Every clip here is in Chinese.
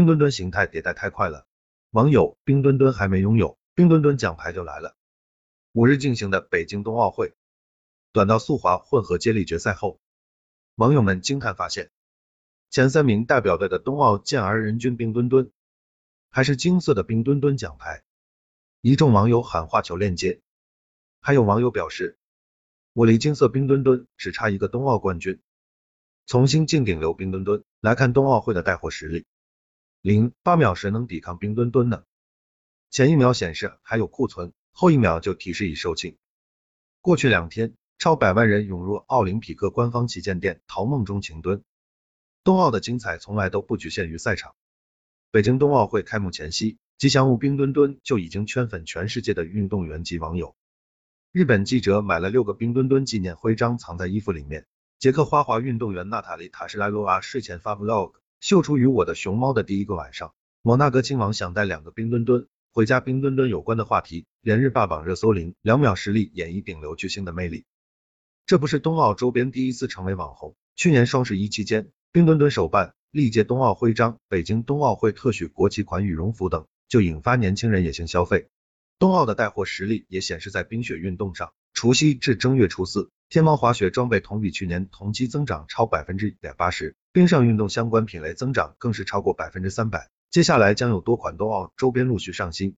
冰墩墩形态迭代太快了，网友冰墩墩还没拥有，冰墩墩奖牌就来了。五日进行的北京冬奥会短道速滑混合接力决赛后，网友们惊叹发现，前三名代表队的冬奥健儿人均冰墩墩还是金色的冰墩墩奖牌，一众网友喊话求链接，还有网友表示，我离金色冰墩墩只差一个冬奥冠军。从新晋顶流冰墩墩来看冬奥会的带货实力，零八秒谁能抵抗冰墩墩呢？前一秒显示还有库存。后一秒就提示已售罄。过去两天，超百万人涌入奥林匹克官方旗舰店淘梦中情墩。冬奥的精彩从来都不局限于赛场。北京冬奥会开幕前夕，吉祥物冰墩墩就已经圈粉全世界的运动员及网友。日本记者买了六个冰墩墩纪念徽章藏在衣服里面。捷克花滑运动员娜塔莉塔什莱罗娃睡前发 vlog，秀出与我的熊猫的第一个晚上。摩纳哥亲王想带两个冰墩墩。回家冰墩墩有关的话题连日霸榜热搜，零两秒实力演绎顶流巨星的魅力。这不是冬奥周边第一次成为网红，去年双十一期间，冰墩墩手办、历届冬奥徽章、北京冬奥会特许国旗款羽绒服等，就引发年轻人野性消费。冬奥的带货实力也显示在冰雪运动上，除夕至正月初四，天猫滑雪装备同比去年同期增长超百分之一百八十，冰上运动相关品类增长更是超过百分之三百。接下来将有多款冬奥周边陆续上新，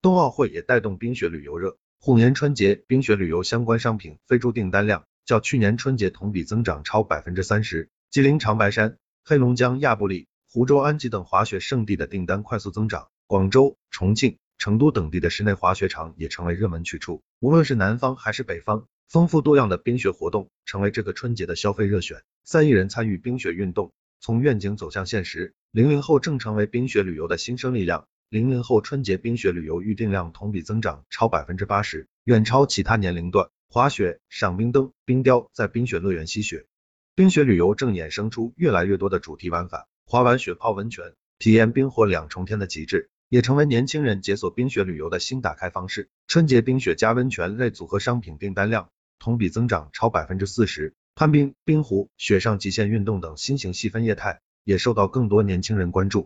冬奥会也带动冰雪旅游热。虎年春节冰雪旅游相关商品飞猪订单量较去年春节同比增长超百分之三十。吉林长白山、黑龙江亚布力、湖州安吉等滑雪胜地的订单快速增长，广州、重庆、成都等地的室内滑雪场也成为热门去处。无论是南方还是北方，丰富多样的冰雪活动成为这个春节的消费热选。三亿人参与冰雪运动。从愿景走向现实，零零后正成为冰雪旅游的新生力量。零零后春节冰雪旅游预订量同比增长超百分之八十，远超其他年龄段。滑雪、赏冰灯、冰雕，在冰雪乐园吸雪。冰雪旅游正衍生出越来越多的主题玩法，滑完雪泡温泉，体验冰火两重天的极致，也成为年轻人解锁冰雪旅游的新打开方式。春节冰雪加温泉类组合商品订单量同比增长超百分之四十。攀冰、冰壶、雪上极限运动等新型细分业态也受到更多年轻人关注。